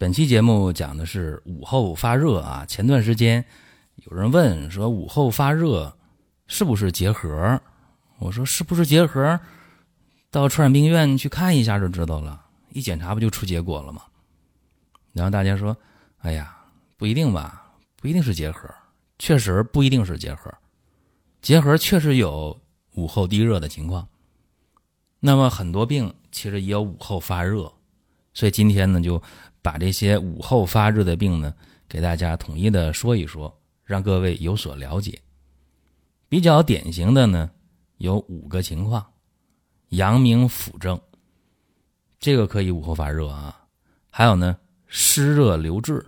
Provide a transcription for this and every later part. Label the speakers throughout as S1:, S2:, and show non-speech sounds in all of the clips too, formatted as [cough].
S1: 本期节目讲的是午后发热啊。前段时间有人问说午后发热是不是结核？我说是不是结核？到传染病院去看一下就知道了，一检查不就出结果了吗？然后大家说：“哎呀，不一定吧，不一定是结核，确实不一定是结核。结核确实有午后低热的情况。那么很多病其实也有午后发热，所以今天呢，就把这些午后发热的病呢，给大家统一的说一说，让各位有所了解。比较典型的呢，有五个情况。”阳明腑症，这个可以午后发热啊。还有呢，湿热留滞，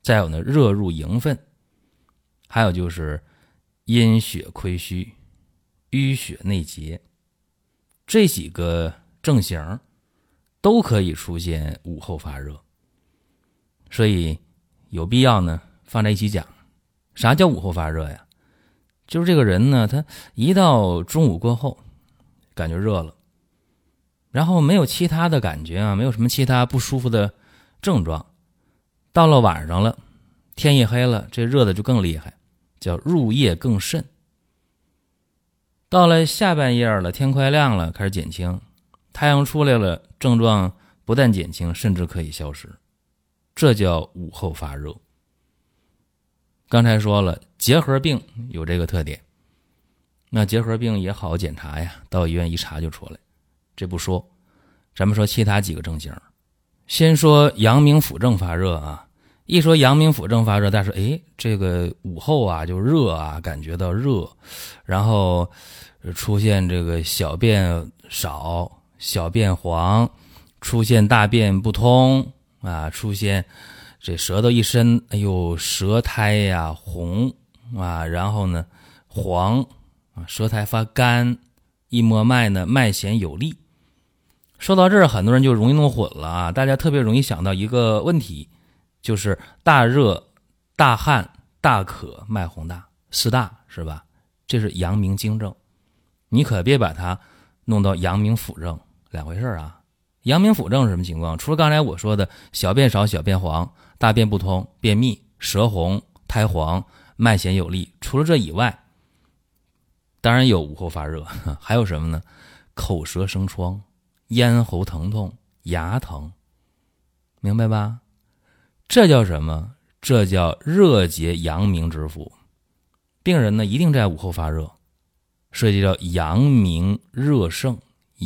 S1: 再有呢，热入营分，还有就是阴血亏虚、淤血内结，这几个症型都可以出现午后发热。所以有必要呢放在一起讲。啥叫午后发热呀？就是这个人呢，他一到中午过后。感觉热了，然后没有其他的感觉啊，没有什么其他不舒服的症状。到了晚上了，天一黑了，这热的就更厉害，叫入夜更甚。到了下半夜了，天快亮了，开始减轻，太阳出来了，症状不但减轻，甚至可以消失，这叫午后发热。刚才说了，结核病有这个特点。那结核病也好检查呀，到医院一查就出来。这不说，咱们说其他几个症型。先说阳明腑症发热啊，一说阳明腑症发热，大家说哎，这个午后啊就热啊，感觉到热，然后出现这个小便少、小便黄，出现大便不通啊，出现这舌头一伸，哎呦，舌苔呀红啊，然后呢黄。啊，舌苔发干，一摸脉呢，脉弦有力。说到这儿，很多人就容易弄混了啊！大家特别容易想到一个问题，就是大热、大汗、大渴、脉洪大，四大是吧？这是阳明经症，你可别把它弄到阳明腑症，两回事啊！阳明腑症是什么情况？除了刚才我说的小便少、小便黄、大便不通、便秘、舌红、苔黄、脉弦有力，除了这以外。当然有午后发热，[laughs] 还有什么呢？口舌生疮、咽喉疼痛、牙疼，明白吧？这叫什么？这叫热结阳明之腑。病人呢，一定在午后发热，涉及叫阳明热盛、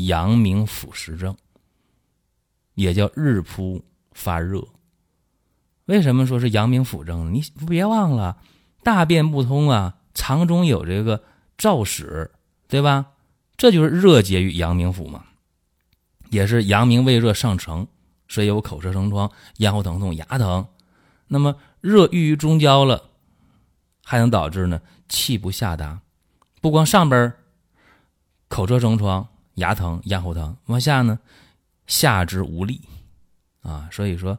S1: 阳明腑实症，也叫日扑发热。为什么说是阳明腑症？你别忘了，大便不通啊，肠中有这个。燥屎，对吧？这就是热结于阳明腑嘛，也是阳明胃热上乘，所以有口舌生疮、咽喉疼痛、牙疼。那么热郁于中焦了，还能导致呢气不下达。不光上边口舌生疮、牙疼、咽喉疼，往下呢下肢无力啊。所以说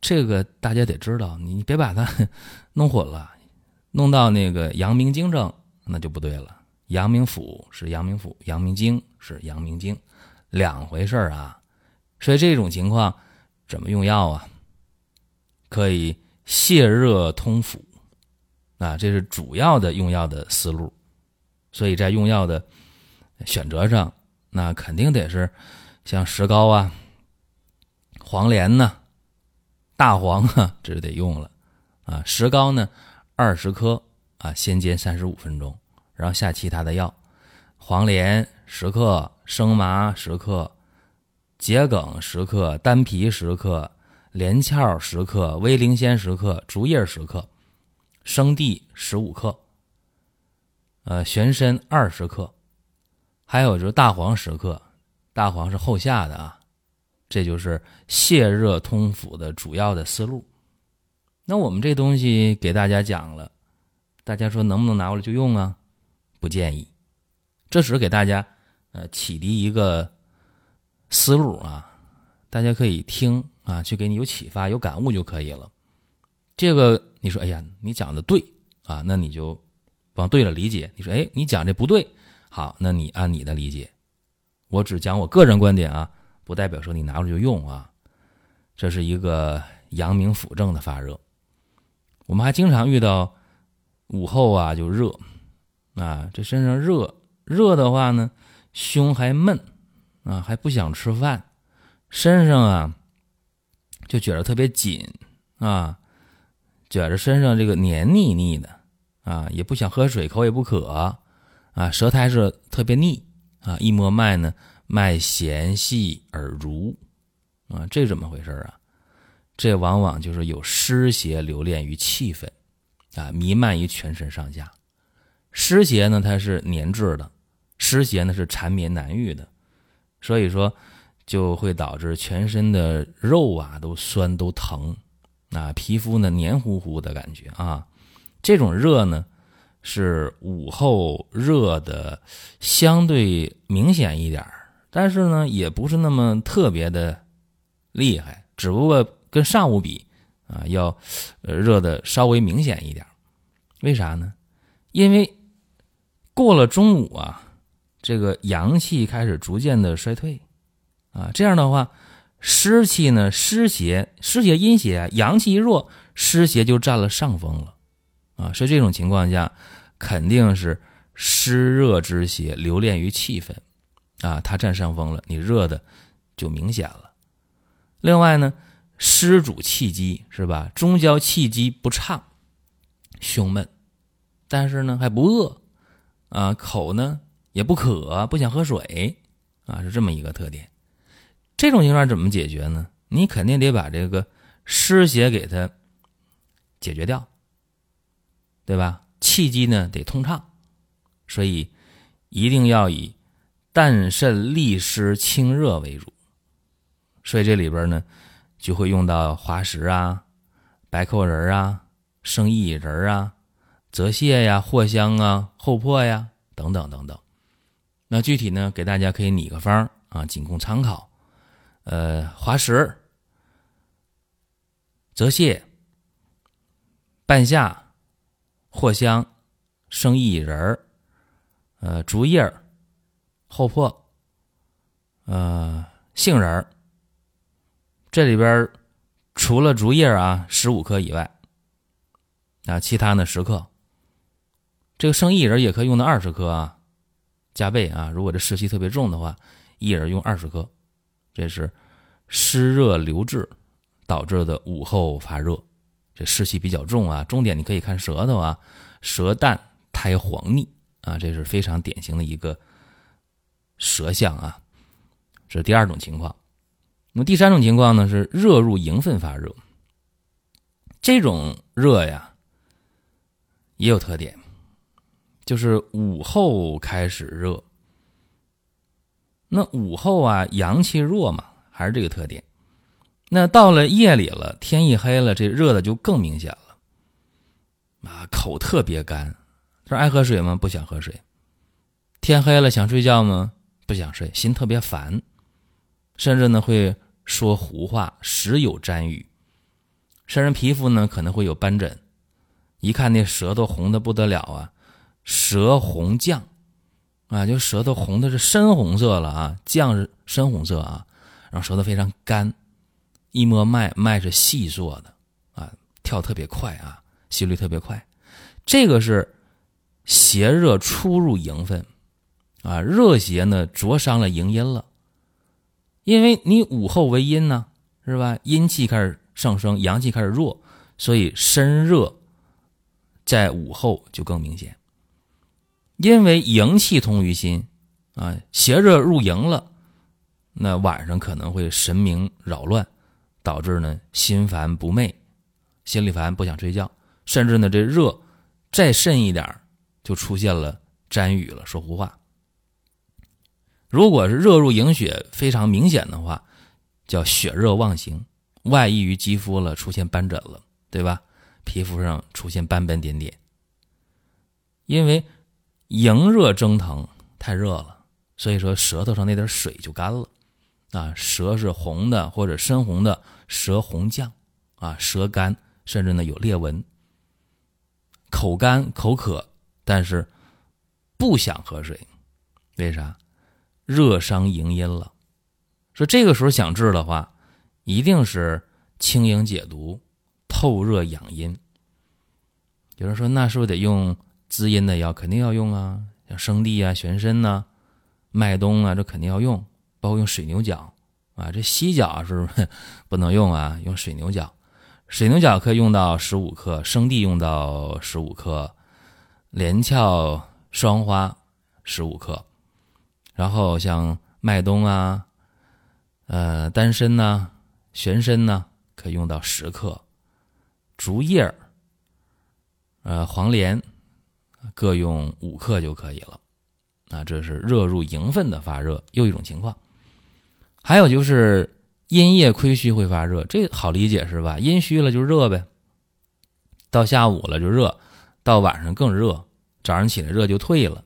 S1: 这个大家得知道，你别把它 [laughs] 弄混了，弄到那个阳明经症。那就不对了，阳明腑是阳明腑，阳明经是阳明经，两回事儿啊。所以这种情况怎么用药啊？可以泻热通腑啊，这是主要的用药的思路。所以在用药的选择上，那肯定得是像石膏啊、黄连呢、大黄啊，这是得用了啊。石膏呢，二十克啊，先煎三十五分钟。然后下其他的药，黄连十克，生麻十克，桔梗十克，丹皮十克，连翘十克，威灵仙十克，竹叶十克，生地十五克，呃，玄参二十克，还有就是大黄十克，大黄是后下的啊，这就是泻热通腑的主要的思路。那我们这东西给大家讲了，大家说能不能拿过来就用啊？不建议，这只是给大家呃启迪一个思路啊，大家可以听啊，去给你有启发、有感悟就可以了。这个你说，哎呀，你讲的对啊，那你就往对了理解。你说，哎，你讲这不对，好，那你按你的理解。我只讲我个人观点啊，不代表说你拿着就用啊。这是一个阳明腑正的发热。我们还经常遇到午后啊就热啊，这身上热热的话呢，胸还闷啊，还不想吃饭，身上啊就觉得特别紧啊。觉着身上这个黏腻腻的啊，也不想喝水，口也不渴啊，舌苔是特别腻啊。一摸脉呢，脉弦细而濡啊，这怎么回事啊？这往往就是有湿邪留恋于气分啊，弥漫于全身上下。湿邪呢，它是粘滞的，湿邪呢是缠绵难愈的，所以说就会导致全身的肉啊都酸都疼。啊，皮肤呢黏糊糊的感觉啊，这种热呢是午后热的相对明显一点但是呢也不是那么特别的厉害，只不过跟上午比啊要热的稍微明显一点为啥呢？因为过了中午啊，这个阳气开始逐渐的衰退啊，这样的话。湿气呢？湿邪，湿邪阴邪，阳气一弱，湿邪就占了上风了，啊，所以这种情况下，肯定是湿热之邪留恋于气分，啊，它占上风了，你热的就明显了。另外呢，湿主气机是吧？中焦气机不畅，胸闷，但是呢还不饿，啊，口呢也不渴，不想喝水，啊，是这么一个特点。这种情况怎么解决呢？你肯定得把这个湿邪给它解决掉，对吧？气机呢得通畅，所以一定要以淡渗利湿清热为主。所以这里边呢就会用到滑石啊、白蔻仁啊、生薏仁啊、泽泻呀、藿香啊、厚朴呀等等等等。那具体呢，给大家可以拟个方啊，仅供参考。呃，滑石、泽泻、半夏、藿香、生薏仁儿、呃，竹叶、厚朴、呃，杏仁儿。这里边除了竹叶啊十五克以外，啊，其他呢十克。这个生薏仁也可以用到二十克啊，加倍啊。如果这湿气特别重的话，薏仁用二十克。这是湿热留滞导致的午后发热，这湿气比较重啊。重点你可以看舌头啊，舌淡苔黄腻啊，这是非常典型的一个舌象啊。这是第二种情况。那么第三种情况呢，是热入营分发热。这种热呀也有特点，就是午后开始热。那午后啊，阳气弱嘛，还是这个特点。那到了夜里了，天一黑了，这热的就更明显了。啊，口特别干，说爱喝水吗？不想喝水。天黑了想睡觉吗？不想睡，心特别烦，甚至呢会说胡话，时有沾雨。身上皮肤呢可能会有斑疹，一看那舌头红的不得了啊，舌红绛。啊，就舌头红的是深红色了啊，绛是深红色啊，然后舌头非常干，一摸脉，脉是细做的啊，跳特别快啊，心率特别快，这个是邪热出入营分啊，热邪呢灼伤了营阴了，因为你午后为阴呢，是吧？阴气开始上升，阳气开始弱，所以身热在午后就更明显。因为营气通于心，啊，邪热入营了，那晚上可能会神明扰乱，导致呢心烦不寐，心里烦不想睡觉，甚至呢这热再甚一点就出现了沾雨了，说胡话。如果是热入营血非常明显的话，叫血热妄行，外溢于肌肤了，出现斑疹了，对吧？皮肤上出现斑斑点点，因为迎热蒸腾太热了，所以说舌头上那点水就干了，啊，舌是红的或者深红的，舌红绛，啊，舌干，甚至呢有裂纹，口干口渴，但是不想喝水，为啥？热伤营阴了。说这个时候想治的话，一定是清营解毒。透热养阴，有人说那是不是得用滋阴的药？肯定要用啊，像生地啊、玄参呐、麦冬啊，这肯定要用。包括用水牛角啊，这犀角是不是不能用啊，用水牛角。水牛角可以用到十五克，生地用到十五克，连翘双花十五克，然后像麦冬啊、呃丹参呢、玄参呢，可以用到十克。竹叶呃，黄连各用五克就可以了。啊，这是热入营分的发热，又一种情况。还有就是阴液亏虚会发热，这好理解是吧？阴虚了就热呗。到下午了就热，到晚上更热，早上起来热就退了。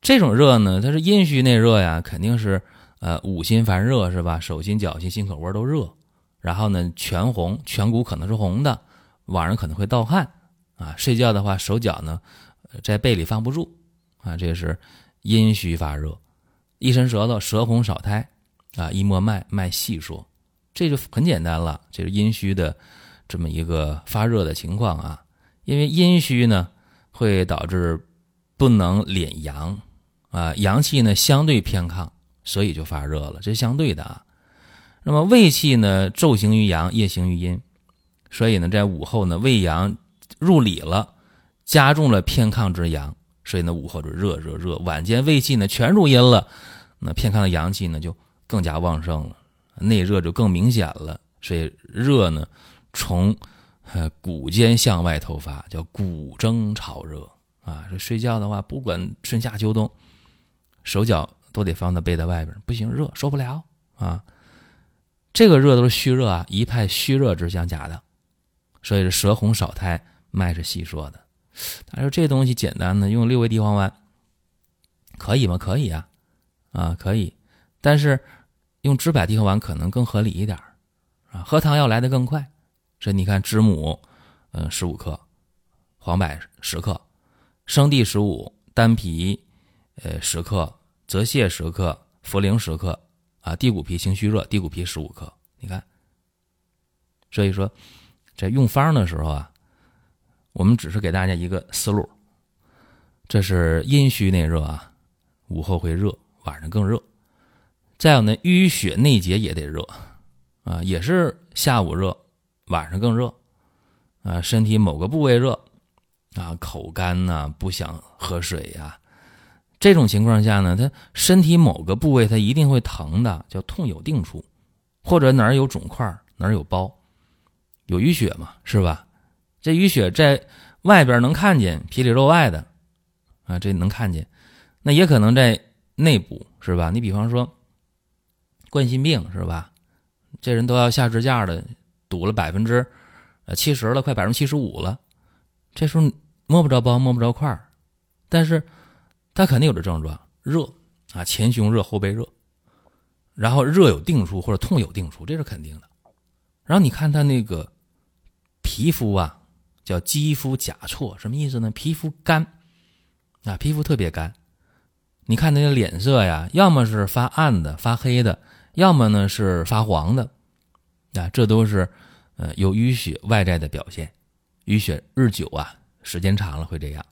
S1: 这种热呢，它是阴虚内热呀，肯定是呃五心烦热是吧？手心脚心心口窝都热，然后呢全红，颧骨可能是红的。晚上可能会盗汗，啊，睡觉的话手脚呢在被里放不住，啊，这是阴虚发热，一伸舌头舌红少苔，啊，一摸脉脉细数，这就很简单了，这是阴虚的这么一个发热的情况啊。因为阴虚呢会导致不能敛阳，啊，阳气呢相对偏亢，所以就发热了，这是相对的啊。那么胃气呢昼行于阳，夜行于阴。所以呢，在午后呢，胃阳入里了，加重了偏亢之阳，所以呢，午后就热热热。晚间胃气呢全入阴了，那偏亢的阳气呢就更加旺盛了，内热就更明显了。所以热呢，从呃骨间向外透发，叫骨蒸潮热啊。这睡觉的话，不管春夏秋冬，手脚都得放在被子外边，不行，热受不了啊。这个热都是虚热啊，一派虚热之象，假的。所以是舌红少苔，脉是细说的。他说这东西简单的，用六味地黄丸可以吗？可以啊，啊可以。但是用知柏地黄丸可能更合理一点啊。喝汤要来的更快。这你看，知母嗯十五克，黄柏十克，生地十五，丹皮呃十克，泽泻十克，茯苓十克啊。地骨皮清虚热，地骨皮十五克。你看，所以说。在用方的时候啊，我们只是给大家一个思路。这是阴虚内热啊，午后会热，晚上更热。再有呢，淤血内结也得热啊，也是下午热，晚上更热啊。身体某个部位热啊，口干呐，不想喝水呀，这种情况下呢，他身体某个部位他一定会疼的，叫痛有定处，或者哪儿有肿块，哪儿有包。有淤血嘛，是吧？这淤血在外边能看见，皮里肉外的，啊，这能看见。那也可能在内部，是吧？你比方说冠心病，是吧？这人都要下支架的，堵了百分之呃七十了，快百分之七十五了。这时候摸不着包，摸不着块儿，但是他肯定有这症状：热啊，前胸热，后背热，然后热有定处或者痛有定处，这是肯定的。然后你看他那个。皮肤啊，叫肌肤甲错，什么意思呢？皮肤干啊，皮肤特别干。你看那个脸色呀，要么是发暗的、发黑的，要么呢是发黄的啊，这都是呃有淤血外在的表现。淤血日久啊，时间长了会这样。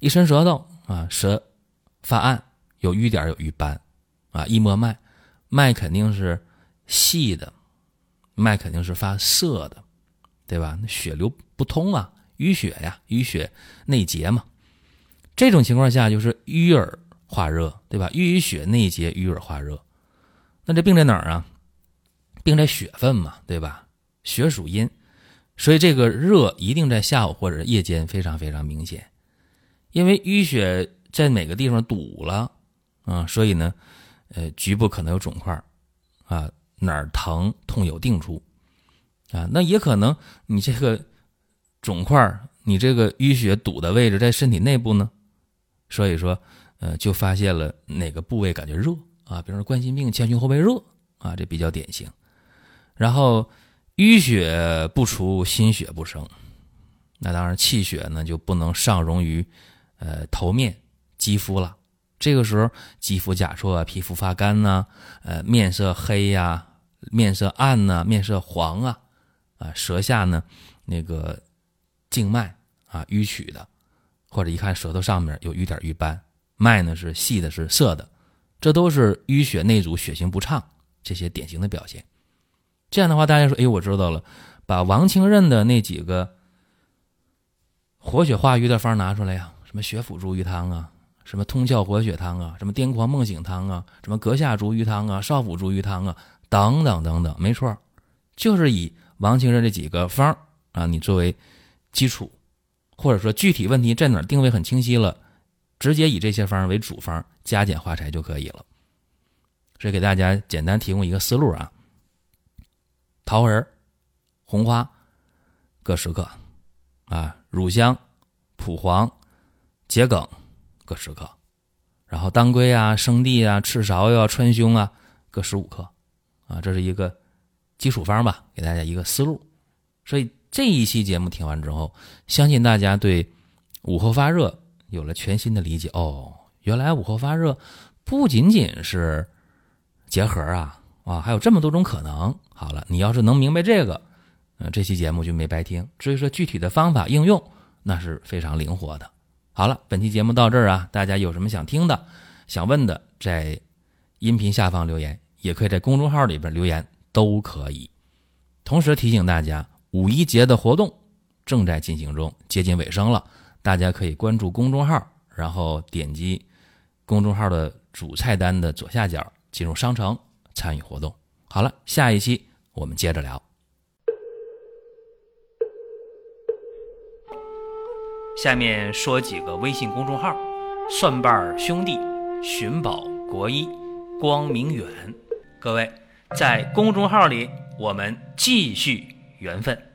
S1: 一伸舌头啊，舌发暗，有瘀点，有瘀斑啊。一摸脉，脉肯定是细的，脉肯定是发涩的。对吧？血流不通啊，淤血呀，淤血内结嘛。这种情况下就是淤而化热，对吧？淤血内结，淤而化热。那这病在哪儿啊？病在血分嘛，对吧？血属阴，所以这个热一定在下午或者夜间非常非常明显。因为淤血在哪个地方堵了啊？所以呢，呃，局部可能有肿块啊，哪儿疼痛有定处啊。那也可能你这个肿块，你这个淤血堵的位置在身体内部呢，所以说呃就发现了哪个部位感觉热啊，比如说冠心病前胸后背热啊，这比较典型。然后淤血不除，心血不生，那当然气血呢就不能上溶于呃头面肌肤了。这个时候，肌肤甲错啊，皮肤发干呐，呃，面色黑呀，面色暗呐，面色黄啊，啊，舌下呢那个静脉啊淤曲的，或者一看舌头上面有瘀点瘀斑，脉呢是细的，是涩的，这都是淤血内阻、血行不畅这些典型的表现。这样的话，大家说，哎，我知道了，把王清任的那几个活血化瘀的方拿出来呀，什么血府逐瘀汤啊。什么通窍活血汤啊，什么癫狂梦醒汤啊，什么阁下逐瘀汤啊，少府逐瘀汤啊，等等等等，没错，就是以王清任这几个方啊，你作为基础，或者说具体问题在哪定位很清晰了，直接以这些方为主方，加减化裁就可以了。所以给大家简单提供一个思路啊，桃仁、红花各十克，啊，乳香、蒲黄、桔梗。各十克，然后当归啊、生地啊、赤芍呀、川芎啊，各十五克，啊，这是一个基础方吧，给大家一个思路。所以这一期节目听完之后，相信大家对午后发热有了全新的理解。哦，原来午后发热不仅仅是结核啊，啊，还有这么多种可能。好了，你要是能明白这个，嗯，这期节目就没白听。至于说具体的方法应用，那是非常灵活的。好了，本期节目到这儿啊，大家有什么想听的、想问的，在音频下方留言，也可以在公众号里边留言，都可以。同时提醒大家，五一节的活动正在进行中，接近尾声了，大家可以关注公众号，然后点击公众号的主菜单的左下角进入商城参与活动。好了，下一期我们接着聊。下面说几个微信公众号：蒜瓣兄弟、寻宝国医、光明远。各位在公众号里，我们继续缘分。